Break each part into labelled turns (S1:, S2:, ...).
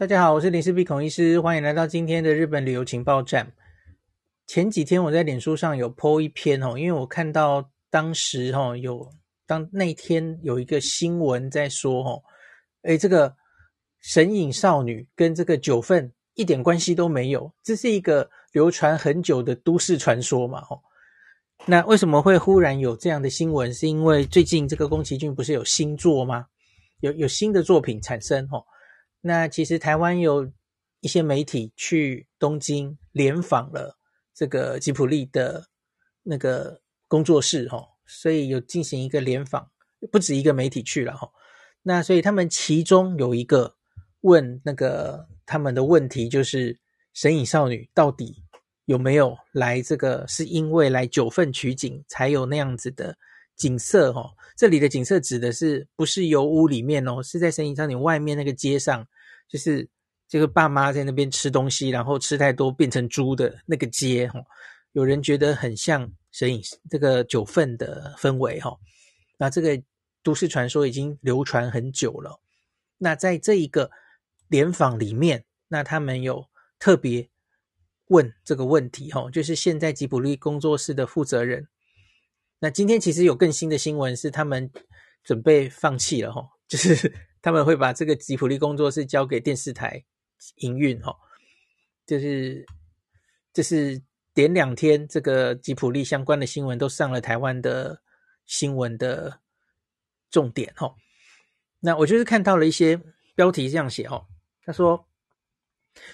S1: 大家好，我是林氏璧孔医师，欢迎来到今天的日本旅游情报站。前几天我在脸书上有 po 一篇哦，因为我看到当时哈有当那天有一个新闻在说哦，诶这个神隐少女跟这个九份一点关系都没有，这是一个流传很久的都市传说嘛吼。那为什么会忽然有这样的新闻？是因为最近这个宫崎骏不是有新作吗？有有新的作品产生吼。那其实台湾有一些媒体去东京联访了这个吉普力的那个工作室哈，所以有进行一个联访，不止一个媒体去了哈。那所以他们其中有一个问那个他们的问题就是神隐少女到底有没有来这个？是因为来九份取景才有那样子的景色哈？这里的景色指的是不是油屋里面哦？是在神隐少女外面那个街上。就是这个爸妈在那边吃东西，然后吃太多变成猪的那个街哈，有人觉得很像神隐这个九份的氛围哈。那这个都市传说已经流传很久了。那在这一个联访里面，那他们有特别问这个问题哈，就是现在吉卜力工作室的负责人。那今天其实有更新的新闻是，他们准备放弃了哈，就是。他们会把这个吉普力工作室交给电视台营运，哈，就是就是点两天，这个吉普力相关的新闻都上了台湾的新闻的重点，哈。那我就是看到了一些标题这样写，哦，他说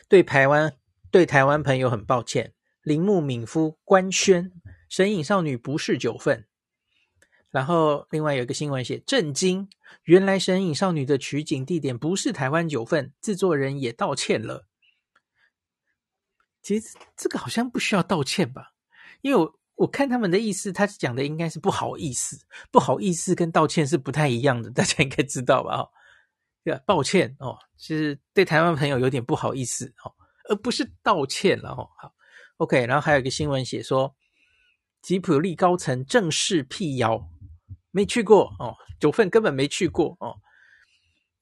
S1: 对台湾对台湾朋友很抱歉，铃木敏夫官宣神隐少女不是九份。然后，另外有一个新闻写震惊，原来神隐少女的取景地点不是台湾九份，制作人也道歉了。其实这个好像不需要道歉吧？因为我我看他们的意思，他讲的应该是不好意思，不好意思跟道歉是不太一样的，大家应该知道吧？哦，对吧？抱歉哦，其实对台湾朋友有点不好意思哦，而不是道歉了哦。好，OK，然后还有一个新闻写说，吉普力高层正式辟谣。没去过哦，九份根本没去过哦。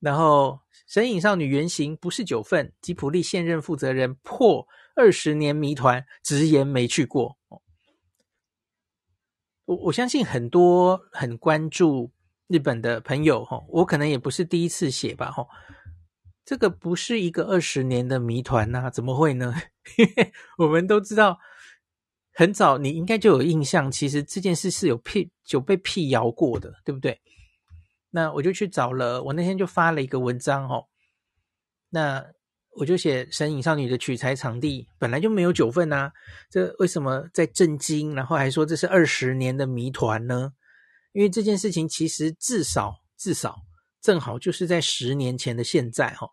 S1: 然后神隐少女原型不是九份，吉普力现任负责人破二十年谜团，直言没去过哦。我我相信很多很关注日本的朋友哈，我可能也不是第一次写吧哈。这个不是一个二十年的谜团呐，怎么会呢？我们都知道。很早，你应该就有印象，其实这件事是有辟就被辟谣过的，对不对？那我就去找了，我那天就发了一个文章哦。那我就写神隐少女的取材场地本来就没有九份啊，这为什么在震惊？然后还说这是二十年的谜团呢？因为这件事情其实至少至少正好就是在十年前的现在哈，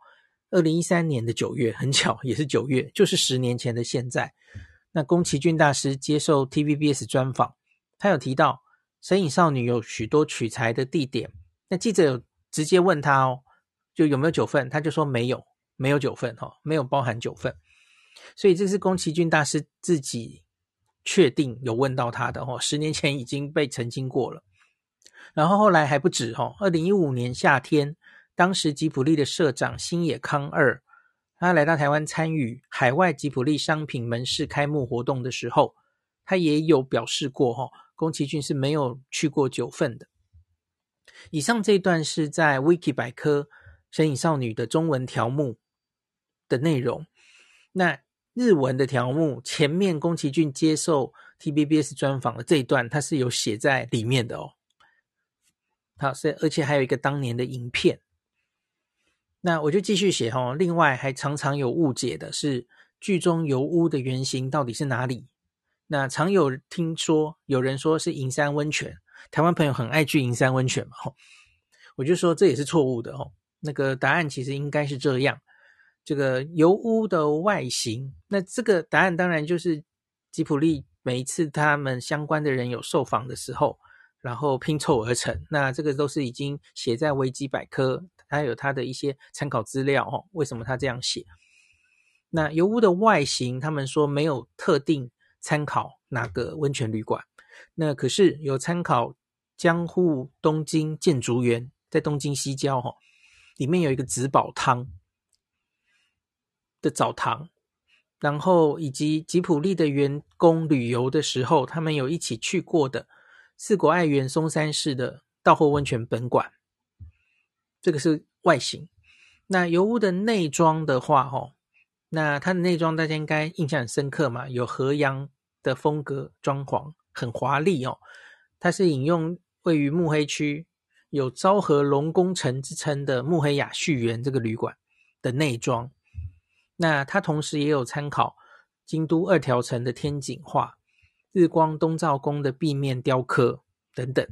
S1: 二零一三年的九月，很巧也是九月，就是十年前的现在。那宫崎骏大师接受 TVBS 专访，他有提到神隐少女有许多取材的地点。那记者有直接问他哦，就有没有九份？他就说没有，没有九份哈，没有包含九份。所以这是宫崎骏大师自己确定有问到他的哈，十年前已经被澄清过了。然后后来还不止哈，二零一五年夏天，当时吉卜力的社长星野康二。他来到台湾参与海外吉普力商品门市开幕活动的时候，他也有表示过，哈，宫崎骏是没有去过九份的。以上这一段是在 Wiki 百科神隐少女的中文条目的内容，那日文的条目前面宫崎骏接受 T B B S 专访的这一段，它是有写在里面的哦。好，所以而且还有一个当年的影片。那我就继续写哈。另外，还常常有误解的是，剧中油屋的原型到底是哪里？那常有听说有人说是银山温泉，台湾朋友很爱去银山温泉嘛。我就说这也是错误的哦。那个答案其实应该是这样：这个油屋的外形，那这个答案当然就是吉普力每一次他们相关的人有受访的时候，然后拼凑而成。那这个都是已经写在维基百科。他有他的一些参考资料哦，为什么他这样写？那油屋的外形，他们说没有特定参考哪个温泉旅馆，那可是有参考江户东京建筑园，在东京西郊哈，里面有一个紫宝汤。的澡堂，然后以及吉普力的员工旅游的时候，他们有一起去过的四国爱园松山市的道后温泉本馆。这个是外形。那油屋的内装的话，哦，那它的内装大家应该印象很深刻嘛，有河洋的风格装潢，很华丽哦。它是引用位于目黑区有昭和龙宫城之称的目黑雅旭园这个旅馆的内装。那它同时也有参考京都二条城的天井画、日光东照宫的壁面雕刻等等。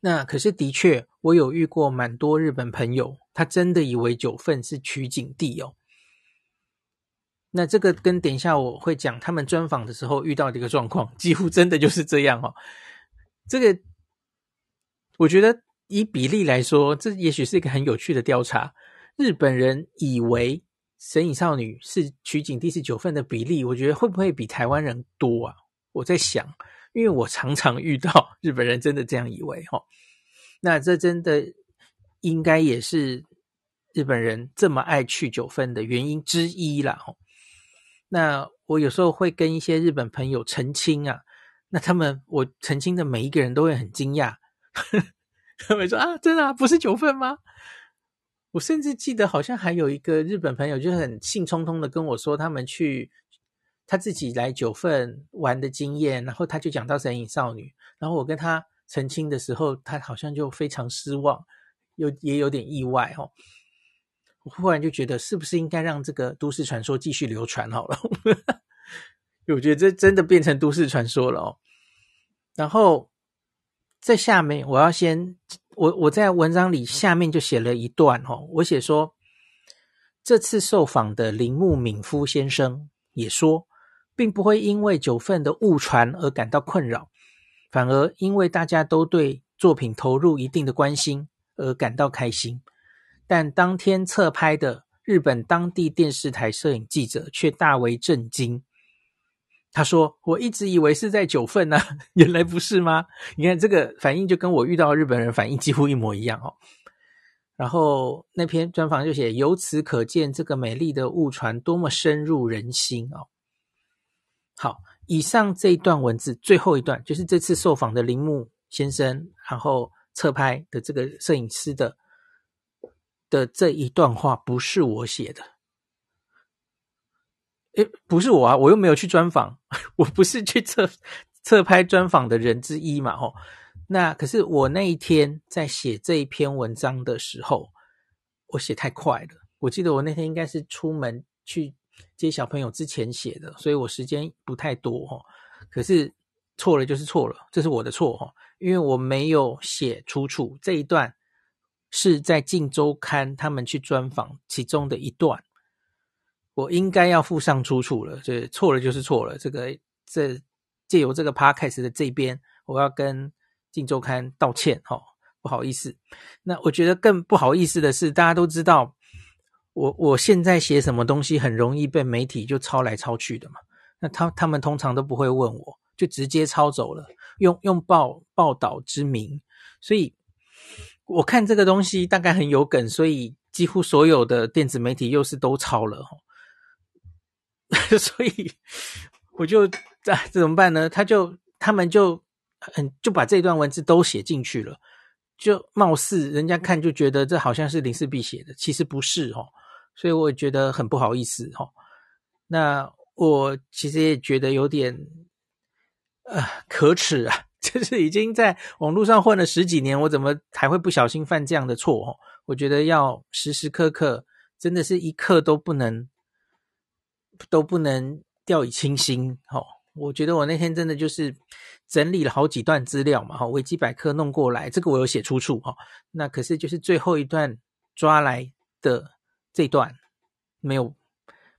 S1: 那可是的确，我有遇过蛮多日本朋友，他真的以为九份是取景地哦。那这个跟等一下我会讲他们专访的时候遇到的一个状况，几乎真的就是这样哦。这个我觉得以比例来说，这也许是一个很有趣的调查。日本人以为神隐少女是取景地是九份的比例，我觉得会不会比台湾人多啊？我在想。因为我常常遇到日本人真的这样以为哈，那这真的应该也是日本人这么爱去九份的原因之一啦。那我有时候会跟一些日本朋友澄清啊，那他们我澄清的每一个人都会很惊讶，他们说啊，真的啊，不是九份吗？我甚至记得好像还有一个日本朋友就很兴冲冲的跟我说，他们去。他自己来九份玩的经验，然后他就讲到神隐少女，然后我跟他澄清的时候，他好像就非常失望，有也有点意外哦。我忽然就觉得，是不是应该让这个都市传说继续流传好了？我觉得这真的变成都市传说了哦。然后在下面，我要先我我在文章里下面就写了一段哦，我写说，这次受访的铃木敏夫先生也说。并不会因为九份的误传而感到困扰，反而因为大家都对作品投入一定的关心而感到开心。但当天侧拍的日本当地电视台摄影记者却大为震惊。他说：“我一直以为是在九份呢，原来不是吗？你看这个反应就跟我遇到日本人反应几乎一模一样哦。”然后那篇专访就写：“由此可见，这个美丽的误传多么深入人心哦。”好，以上这一段文字最后一段就是这次受访的铃木先生，然后侧拍的这个摄影师的的这一段话不是我写的，诶，不是我啊，我又没有去专访，我不是去侧侧拍专访的人之一嘛，吼。那可是我那一天在写这一篇文章的时候，我写太快了，我记得我那天应该是出门去。接小朋友之前写的，所以我时间不太多哈。可是错了就是错了，这是我的错哈，因为我没有写出处。这一段是在《镜周刊》他们去专访其中的一段，我应该要附上出处了。这错了就是错了。这个这借由这个 podcast 的这边，我要跟《镜周刊》道歉哈，不好意思。那我觉得更不好意思的是，大家都知道。我我现在写什么东西很容易被媒体就抄来抄去的嘛，那他他们通常都不会问我，就直接抄走了，用用报报道之名，所以我看这个东西大概很有梗，所以几乎所有的电子媒体又是都抄了，所以我就这、怎么办呢？他就他们就很就把这段文字都写进去了，就貌似人家看就觉得这好像是林氏璧写的，其实不是哦。所以我觉得很不好意思哈，那我其实也觉得有点呃可耻啊，就是已经在网络上混了十几年，我怎么还会不小心犯这样的错哈？我觉得要时时刻刻，真的是一刻都不能都不能掉以轻心哈。我觉得我那天真的就是整理了好几段资料嘛哈，维基百科弄过来，这个我有写出处哈。那可是就是最后一段抓来的。这段没有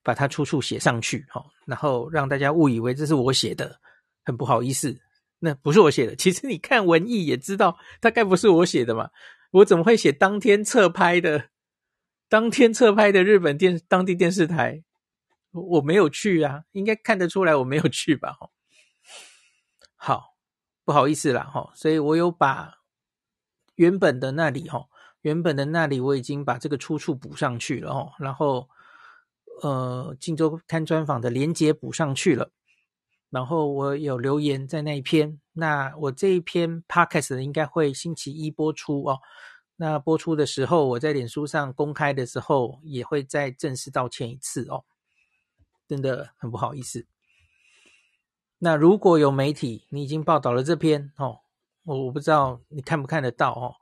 S1: 把它出处写上去，哈，然后让大家误以为这是我写的，很不好意思，那不是我写的。其实你看文艺也知道，大概不是我写的嘛。我怎么会写当天侧拍的？当天侧拍的日本电当地电视台，我没有去啊，应该看得出来我没有去吧？哈，好，不好意思啦，哈，所以我有把原本的那里，哈。原本的那里我已经把这个出处补上去了哦，然后呃《镜周刊》专访的连接补上去了，然后我有留言在那一篇。那我这一篇 Podcast 应该会星期一播出哦。那播出的时候，我在脸书上公开的时候，也会再正式道歉一次哦。真的很不好意思。那如果有媒体你已经报道了这篇哦，我我不知道你看不看得到哦，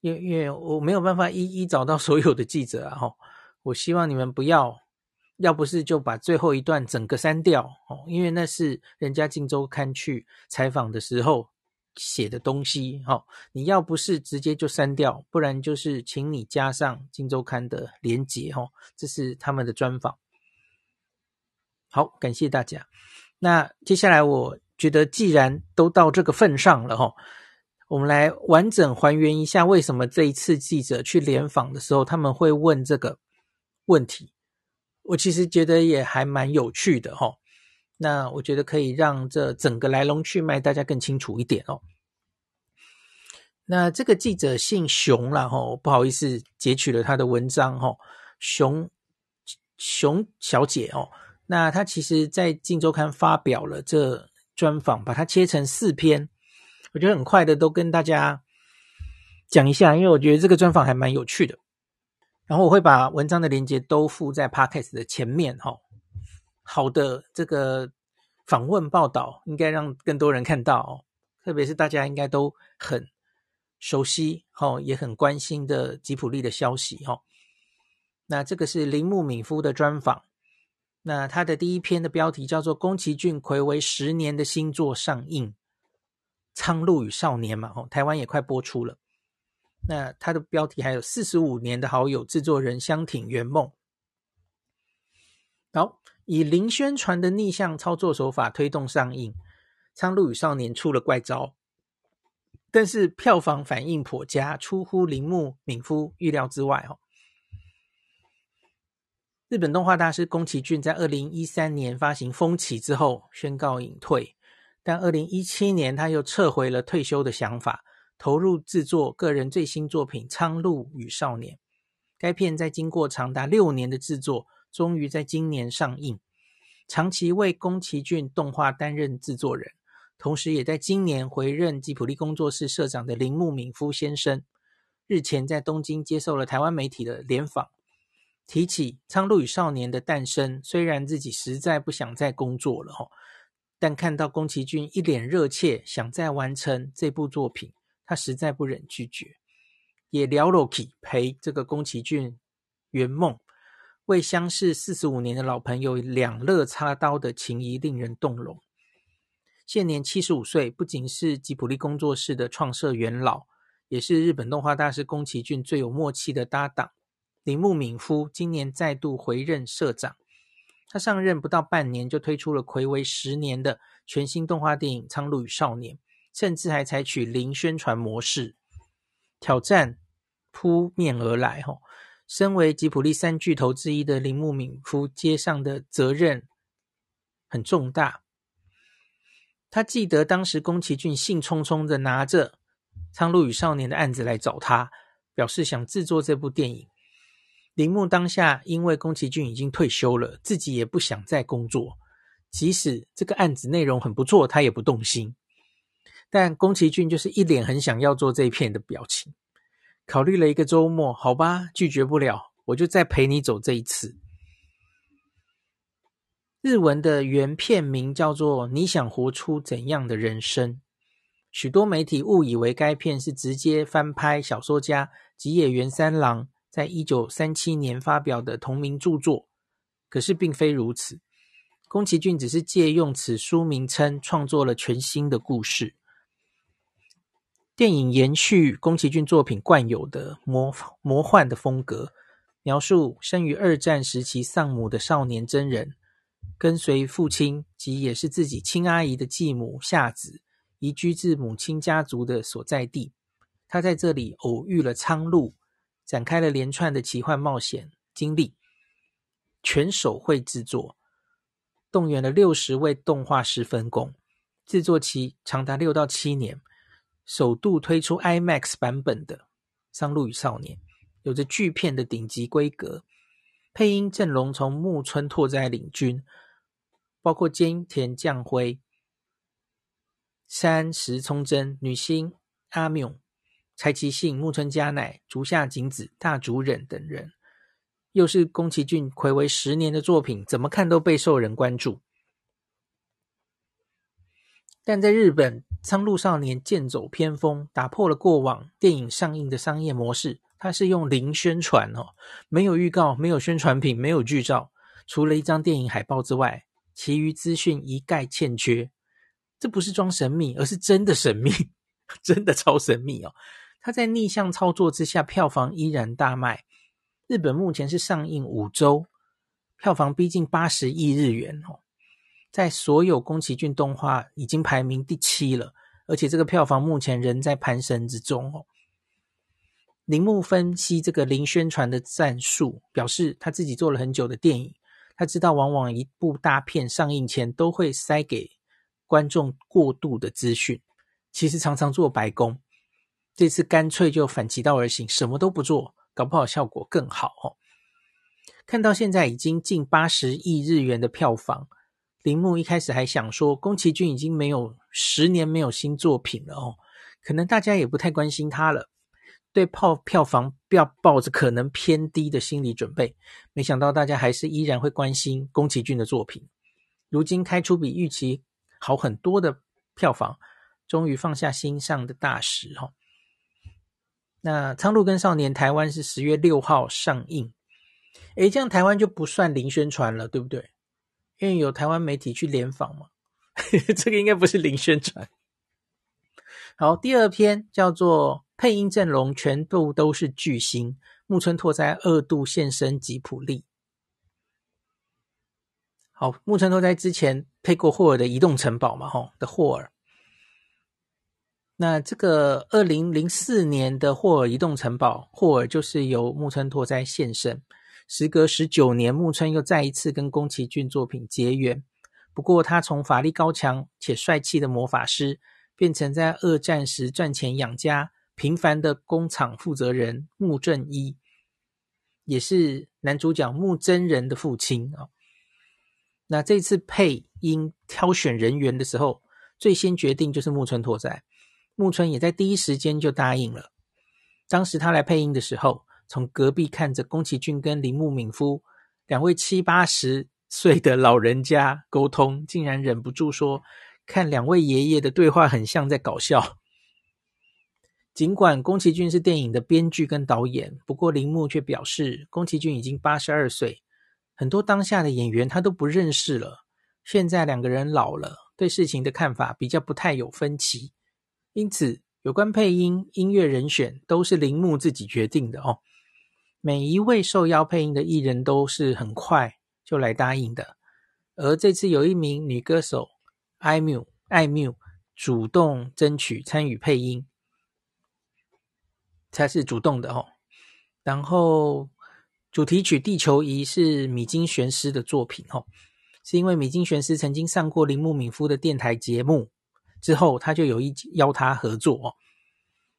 S1: 因为因为我没有办法一一找到所有的记者啊哈。我希望你们不要，要不是就把最后一段整个删掉哦，因为那是人家《镜周刊》去采访的时候写的东西哈。你要不是直接就删掉，不然就是请你加上《镜周刊》的连结哈，这是他们的专访。好，感谢大家。那接下来，我觉得既然都到这个份上了哈，我们来完整还原一下为什么这一次记者去联访的时候，他们会问这个问题。我其实觉得也还蛮有趣的哈。那我觉得可以让这整个来龙去脉大家更清楚一点哦。那这个记者姓熊啦哈，不好意思截取了他的文章哈，熊熊小姐哦。那他其实，在《镜周刊》发表了这专访，把它切成四篇，我觉得很快的都跟大家讲一下，因为我觉得这个专访还蛮有趣的。然后我会把文章的链接都附在 Podcast 的前面哈。好的，这个访问报道应该让更多人看到哦，特别是大家应该都很熟悉哈，也很关心的吉普力的消息哈。那这个是铃木敏夫的专访。那他的第一篇的标题叫做《宫崎骏睽违十年的新作上映》，《苍鹭与少年》嘛，哦，台湾也快播出了。那他的标题还有四十五年的好友制作人相挺圆梦。好，以零宣传的逆向操作手法推动上映，《苍鹭与少年》出了怪招，但是票房反应颇佳，出乎铃木敏夫预料之外，哦。日本动画大师宫崎骏在二零一三年发行《风起》之后宣告隐退，但二零一七年他又撤回了退休的想法，投入制作个人最新作品《苍鹭与少年》。该片在经过长达六年的制作，终于在今年上映。长期为宫崎骏动画担任制作人，同时也在今年回任吉卜力工作室社长的铃木敏夫先生，日前在东京接受了台湾媒体的联访。提起《苍鹭与少年》的诞生，虽然自己实在不想再工作了哈，但看到宫崎骏一脸热切想再完成这部作品，他实在不忍拒绝，也聊了起陪这个宫崎骏圆梦，为相识四十五年的老朋友两肋插刀的情谊令人动容。现年七十五岁，不仅是吉卜力工作室的创设元老，也是日本动画大师宫崎骏最有默契的搭档。铃木敏夫今年再度回任社长，他上任不到半年就推出了睽违十年的全新动画电影《苍鹭与少年》，甚至还采取零宣传模式，挑战扑面而来。吼，身为吉卜力三巨头之一的铃木敏夫接上的责任很重大。他记得当时宫崎骏兴冲冲的拿着《苍鹭与少年》的案子来找他，表示想制作这部电影。铃木当下因为宫崎骏已经退休了，自己也不想再工作，即使这个案子内容很不错，他也不动心。但宫崎骏就是一脸很想要做这一片的表情。考虑了一个周末，好吧，拒绝不了，我就再陪你走这一次。日文的原片名叫做《你想活出怎样的人生》，许多媒体误以为该片是直接翻拍小说家吉野源三郎。在一九三七年发表的同名著作，可是并非如此。宫崎骏只是借用此书名称，创作了全新的故事。电影延续宫崎骏作品惯有的魔魔幻的风格，描述生于二战时期丧母的少年真人，跟随父亲及也是自己亲阿姨的继母夏子，移居至母亲家族的所在地。他在这里偶遇了苍鹭。展开了连串的奇幻冒险经历，全手绘制作，动员了六十位动画师分工，制作期长达六到七年，首度推出 IMAX 版本的《苍鹭与少年》，有着巨片的顶级规格，配音阵容从木村拓哉领军，包括菅田将晖、山石聪真、女星阿缪、柴崎幸、木村佳乃、竹下景子、大竹忍等人。又是宫崎骏睽违十年的作品，怎么看都备受人关注。但在日本，《苍鹭少年》剑走偏锋，打破了过往电影上映的商业模式。它是用零宣传哦，没有预告，没有宣传品，没有剧照，除了一张电影海报之外，其余资讯一概欠缺。这不是装神秘，而是真的神秘，真的超神秘哦。它在逆向操作之下，票房依然大卖。日本目前是上映五周，票房逼近八十亿日元哦。在所有宫崎骏动画已经排名第七了，而且这个票房目前仍在攀升之中哦。铃木分析这个零宣传的战术，表示他自己做了很久的电影，他知道往往一部大片上映前都会塞给观众过度的资讯，其实常常做白工。这次干脆就反其道而行，什么都不做，搞不好效果更好哦。看到现在已经近八十亿日元的票房。铃木一开始还想说，宫崎骏已经没有十年没有新作品了哦，可能大家也不太关心他了，对票票房要抱着可能偏低的心理准备。没想到大家还是依然会关心宫崎骏的作品。如今开出比预期好很多的票房，终于放下心上的大石哈。那《苍鹭跟少年》台湾是十月六号上映，诶，这样台湾就不算零宣传了，对不对？因为有台湾媒体去联访嘛，这个应该不是零宣传。好，第二篇叫做配音阵容全部都是巨星，木村拓哉二度现身吉卜力。好，木村拓哉之前配过霍尔的《移动城堡》嘛，吼的霍尔。那这个二零零四年的霍尔移动城堡，霍尔就是由木村拓哉现身。时隔十九年，木村又再一次跟宫崎骏作品结缘。不过，他从法力高强且帅气的魔法师，变成在二战时赚钱养家、平凡的工厂负责人木正一，也是男主角木真人的父亲啊。那这次配音挑选人员的时候，最先决定就是木村拓哉。木村也在第一时间就答应了。当时他来配音的时候，从隔壁看着宫崎骏跟铃木敏夫两位七八十岁的老人家沟通，竟然忍不住说：“看两位爷爷的对话很像在搞笑。”尽管宫崎骏是电影的编剧跟导演，不过铃木却表示，宫崎骏已经八十二岁，很多当下的演员他都不认识了。现在两个人老了，对事情的看法比较不太有分歧，因此有关配音音乐人选都是铃木自己决定的哦。每一位受邀配音的艺人都是很快就来答应的，而这次有一名女歌手艾缪艾缪主动争取参与配音，才是主动的哦。然后主题曲《地球仪》是米津玄师的作品哦，是因为米津玄师曾经上过铃木敏夫的电台节目，之后他就有意邀他合作哦。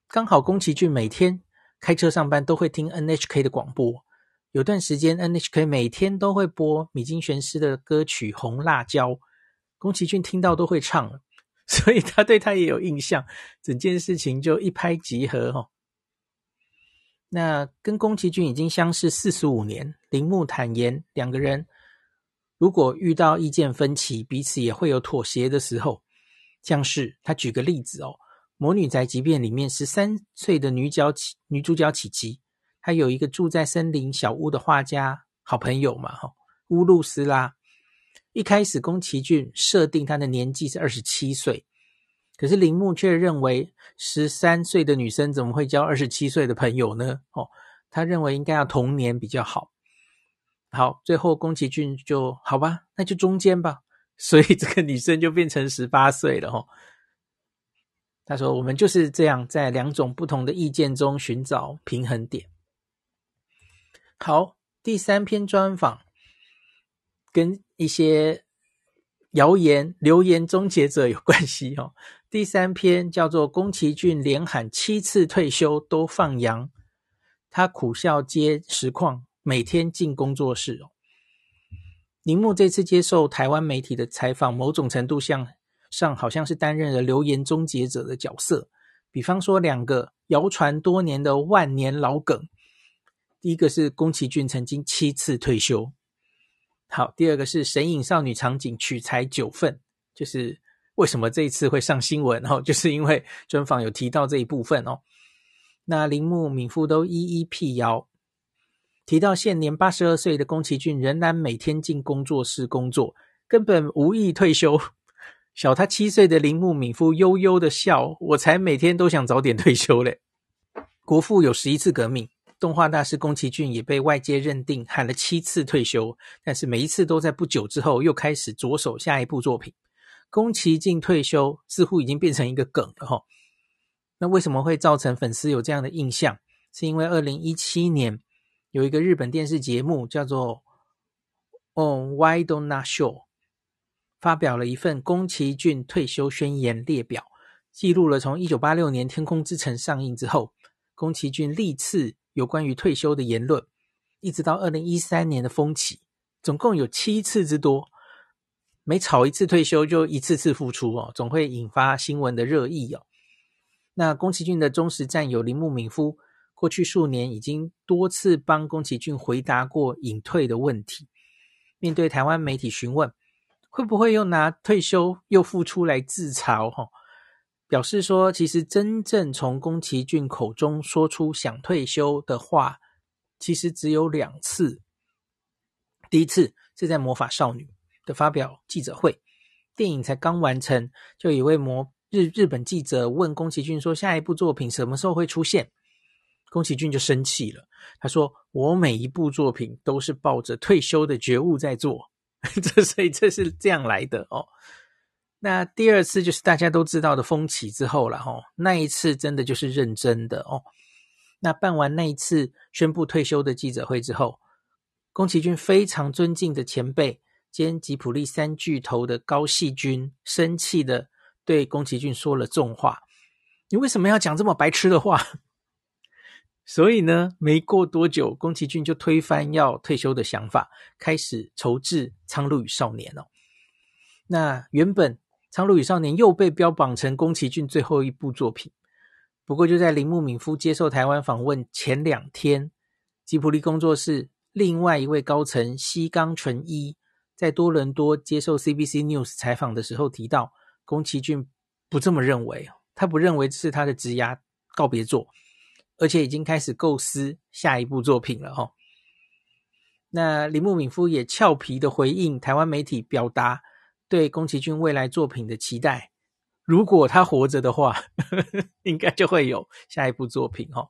S1: 刚好宫崎骏每天。开车上班都会听 NHK 的广播，有段时间 NHK 每天都会播米津玄师的歌曲《红辣椒》，宫崎骏听到都会唱，所以他对他也有印象，整件事情就一拍即合哦。那跟宫崎骏已经相识四十五年，铃木坦言，两个人如果遇到意见分歧，彼此也会有妥协的时候，像是他举个例子哦。《魔女宅急便》里面十三岁的女角起女主角琪琪，她有一个住在森林小屋的画家好朋友嘛，哈乌露斯拉。一开始宫崎骏设定她的年纪是二十七岁，可是铃木却认为十三岁的女生怎么会交二十七岁的朋友呢？哦，他认为应该要同年比较好。好，最后宫崎骏就好吧，那就中间吧，所以这个女生就变成十八岁了，哈。他说：“我们就是这样，在两种不同的意见中寻找平衡点。”好，第三篇专访跟一些谣言、流言终结者有关系哦。第三篇叫做“宫崎骏连喊七次退休都放羊”，他苦笑接实况，每天进工作室哦。铃木这次接受台湾媒体的采访，某种程度上上好像是担任了流言终结者的角色。比方说，两个谣传多年的万年老梗，第一个是宫崎骏曾经七次退休。好，第二个是神隐少女场景取材九份，就是为什么这一次会上新闻哦，就是因为专访有提到这一部分哦。那铃木敏夫都一一辟谣。提到现年八十二岁的宫崎骏仍然每天进工作室工作，根本无意退休。小他七岁的铃木敏夫悠悠的笑：“我才每天都想早点退休嘞。”国父有十一次革命，动画大师宫崎骏也被外界认定喊了七次退休，但是每一次都在不久之后又开始着手下一部作品。宫崎骏退休似乎已经变成一个梗了哈。那为什么会造成粉丝有这样的印象？是因为二零一七年。有一个日本电视节目叫做《On Why Don't Not Show》，发表了一份宫崎骏退休宣言列表，记录了从一九八六年《天空之城》上映之后，宫崎骏历次有关于退休的言论，一直到二零一三年的风起，总共有七次之多。每吵一次退休，就一次次复出哦，总会引发新闻的热议哦。那宫崎骏的忠实战友铃木敏夫。过去数年已经多次帮宫崎骏回答过隐退的问题。面对台湾媒体询问，会不会又拿退休又复出来自嘲？哈，表示说，其实真正从宫崎骏口中说出想退休的话，其实只有两次。第一次是在《魔法少女》的发表记者会，电影才刚完成，就一位魔日日本记者问宫崎骏说：“下一部作品什么时候会出现？”宫崎骏就生气了，他说：“我每一部作品都是抱着退休的觉悟在做，这所以这是这样来的哦。”那第二次就是大家都知道的风起之后了哦，那一次真的就是认真的哦。那办完那一次宣布退休的记者会之后，宫崎骏非常尊敬的前辈兼吉卜力三巨头的高咲君生气的对宫崎骏说了重话：“你为什么要讲这么白痴的话？”所以呢，没过多久，宫崎骏就推翻要退休的想法，开始筹制《苍鹭与少年》哦。那原本《苍鹭与少年》又被标榜成宫崎骏最后一部作品，不过就在铃木敏夫接受台湾访问前两天，吉卜力工作室另外一位高层西冈纯一在多伦多接受 CBC News 采访的时候提到，宫崎骏不这么认为，他不认为这是他的职涯告别作。而且已经开始构思下一部作品了哈。那铃木敏夫也俏皮的回应台湾媒体，表达对宫崎骏未来作品的期待。如果他活着的话，应该就会有下一部作品哈。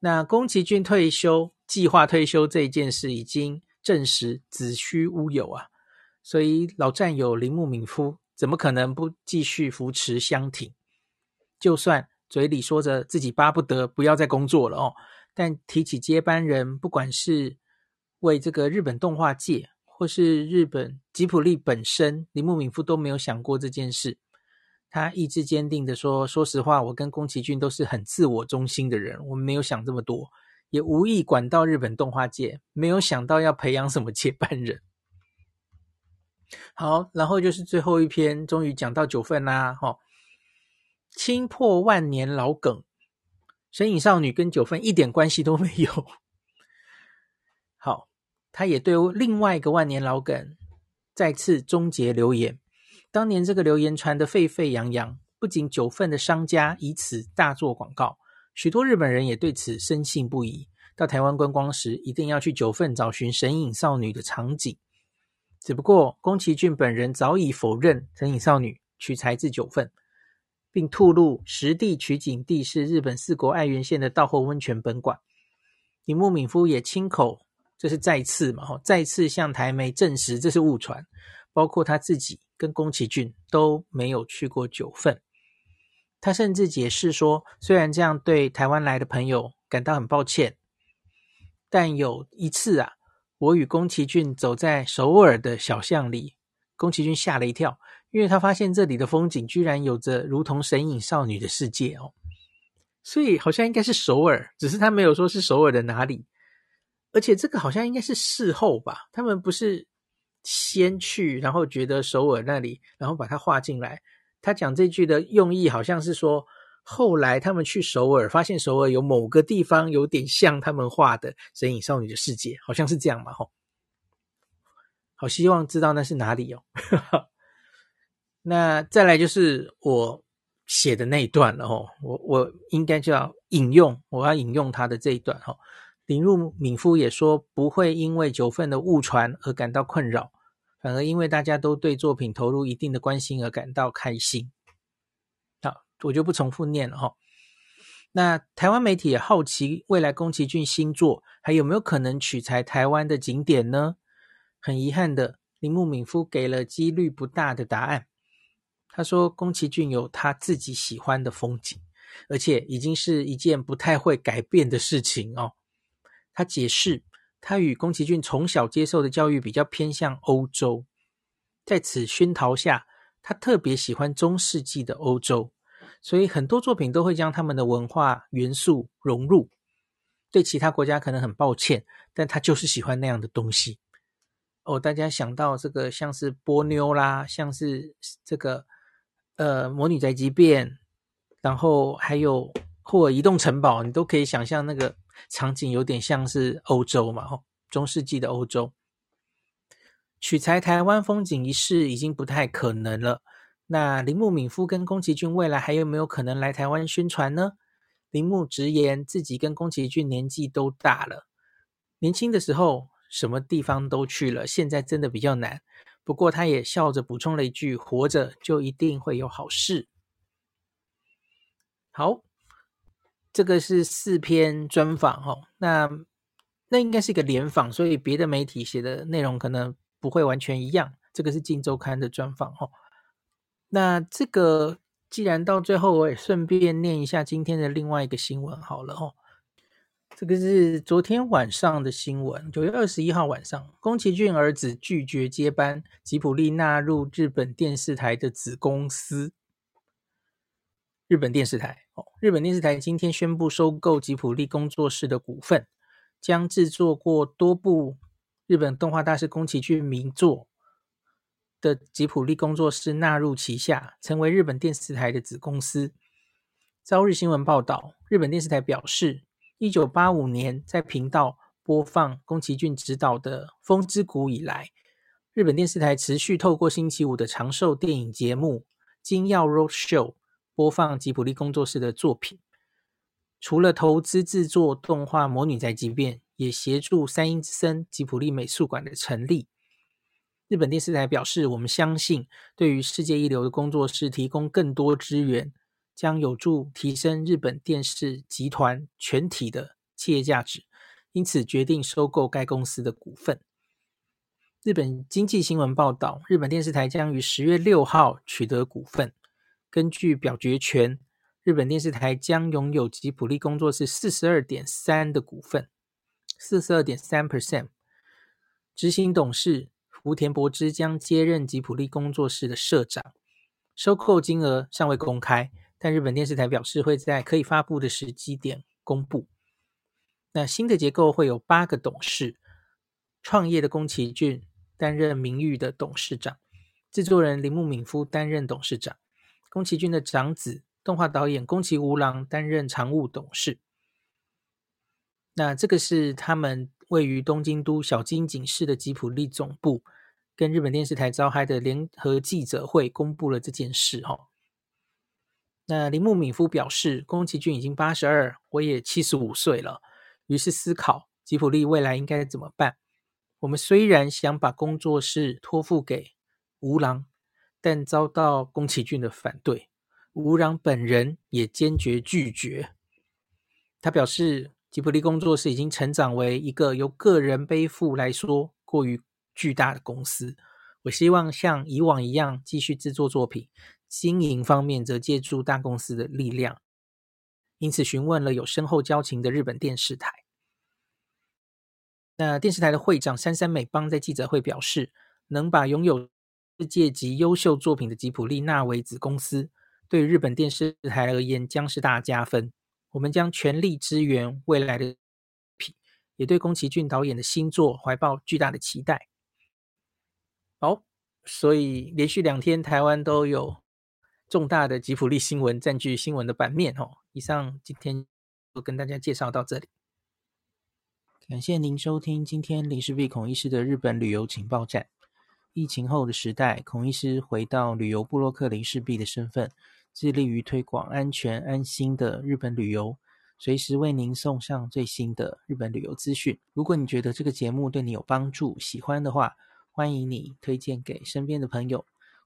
S1: 那宫崎骏退休，计划退休这一件事已经证实子虚乌有啊，所以老战友铃木敏夫怎么可能不继续扶持相挺？就算。嘴里说着自己巴不得不要再工作了哦，但提起接班人，不管是为这个日本动画界，或是日本吉卜力本身，铃木敏夫都没有想过这件事。他意志坚定的说：“说实话，我跟宫崎骏都是很自我中心的人，我们没有想这么多，也无意管到日本动画界，没有想到要培养什么接班人。”好，然后就是最后一篇，终于讲到九份啦，哈。轻破万年老梗，神隐少女跟九份一点关系都没有。好，他也对另外一个万年老梗再次终结留言。当年这个留言传得沸沸扬扬，不仅九份的商家以此大做广告，许多日本人也对此深信不疑。到台湾观光时，一定要去九份找寻神隐少女的场景。只不过宫崎骏本人早已否认神隐少女取材自九份。并吐露实地取景地是日本四国爱媛县的稻后温泉本馆。铃木敏夫也亲口，这是再次嘛，再次向台媒证实这是误传，包括他自己跟宫崎骏都没有去过九份。他甚至解释说，虽然这样对台湾来的朋友感到很抱歉，但有一次啊，我与宫崎骏走在首尔的小巷里，宫崎骏吓了一跳。因为他发现这里的风景居然有着如同神隐少女的世界哦，所以好像应该是首尔，只是他没有说是首尔的哪里。而且这个好像应该是事后吧，他们不是先去，然后觉得首尔那里，然后把它画进来。他讲这句的用意好像是说，后来他们去首尔，发现首尔有某个地方有点像他们画的《神隐少女的世界》，好像是这样嘛，吼。好希望知道那是哪里哦。那再来就是我写的那一段了哦，我我应该就要引用，我要引用他的这一段哈。铃木敏夫也说，不会因为九份的误传而感到困扰，反而因为大家都对作品投入一定的关心而感到开心。好，我就不重复念了哈。那台湾媒体也好奇，未来宫崎骏新作还有没有可能取材台湾的景点呢？很遗憾的，铃木敏夫给了几率不大的答案。他说，宫崎骏有他自己喜欢的风景，而且已经是一件不太会改变的事情哦。他解释，他与宫崎骏从小接受的教育比较偏向欧洲，在此熏陶下，他特别喜欢中世纪的欧洲，所以很多作品都会将他们的文化元素融入。对其他国家可能很抱歉，但他就是喜欢那样的东西。哦，大家想到这个像是波妞啦，像是这个呃魔女宅急便，然后还有霍尔移动城堡，你都可以想象那个。场景有点像是欧洲嘛，吼，中世纪的欧洲。取材台湾风景一事已经不太可能了。那铃木敏夫跟宫崎骏未来还有没有可能来台湾宣传呢？铃木直言自己跟宫崎骏年纪都大了，年轻的时候什么地方都去了，现在真的比较难。不过他也笑着补充了一句：“活着就一定会有好事。”好。这个是四篇专访哦，那那应该是一个联访，所以别的媒体写的内容可能不会完全一样。这个是《镜周刊》的专访哦，那这个既然到最后，我也顺便念一下今天的另外一个新闻好了哦。这个是昨天晚上的新闻，九月二十一号晚上，宫崎骏儿子拒绝接班，吉卜力纳入日本电视台的子公司。日本电视台哦，日本电视台今天宣布收购吉卜力工作室的股份，将制作过多部日本动画大师宫崎骏名作的吉卜力工作室纳入旗下，成为日本电视台的子公司。朝日新闻报道，日本电视台表示，一九八五年在频道播放宫崎骏执导的《风之谷》以来，日本电视台持续透过星期五的长寿电影节目《金曜 Road Show》。播放吉卜力工作室的作品，除了投资制作动画《魔女宅急便》，也协助三鹰之森吉卜力美术馆的成立。日本电视台表示：“我们相信，对于世界一流的工作室提供更多资源，将有助提升日本电视集团全体的企业价值，因此决定收购该公司的股份。”日本经济新闻报道，日本电视台将于十月六号取得股份。根据表决权，日本电视台将拥有吉普力工作室四十二点三的股份，四十二点三 percent。执行董事福田博之将接任吉普力工作室的社长。收购金额尚未公开，但日本电视台表示会在可以发布的时机点公布。那新的结构会有八个董事，创业的宫崎骏担任名誉的董事长，制作人铃木敏夫担任董事长。宫崎骏的长子，动画导演宫崎吾郎担任常务董事。那这个是他们位于东京都小金井市的吉卜力总部，跟日本电视台召开的联合记者会，公布了这件事。哈，那铃木敏夫表示，宫崎骏已经八十二，我也七十五岁了，于是思考吉卜力未来应该怎么办。我们虽然想把工作室托付给吴郎。但遭到宫崎骏的反对，吴郎本人也坚决拒绝。他表示，吉卜力工作室已经成长为一个由个人背负来说过于巨大的公司。我希望像以往一样继续制作作品，经营方面则借助大公司的力量。因此，询问了有深厚交情的日本电视台。那电视台的会长杉山美邦在记者会表示，能把拥有世界级优秀作品的吉卜力纳为子公司，对日本电视台而言将是大加分。我们将全力支援未来的品，也对宫崎骏导演的新作怀抱巨大的期待。好，所以连续两天台湾都有重大的吉普力新闻占据新闻的版面哦。以上今天就跟大家介绍到这里，感谢您收听今天林氏璧孔医师的日本旅游情报站。疫情后的时代，孔医师回到旅游部落客林氏璧的身份，致力于推广安全安心的日本旅游，随时为您送上最新的日本旅游资讯。如果你觉得这个节目对你有帮助，喜欢的话，欢迎你推荐给身边的朋友，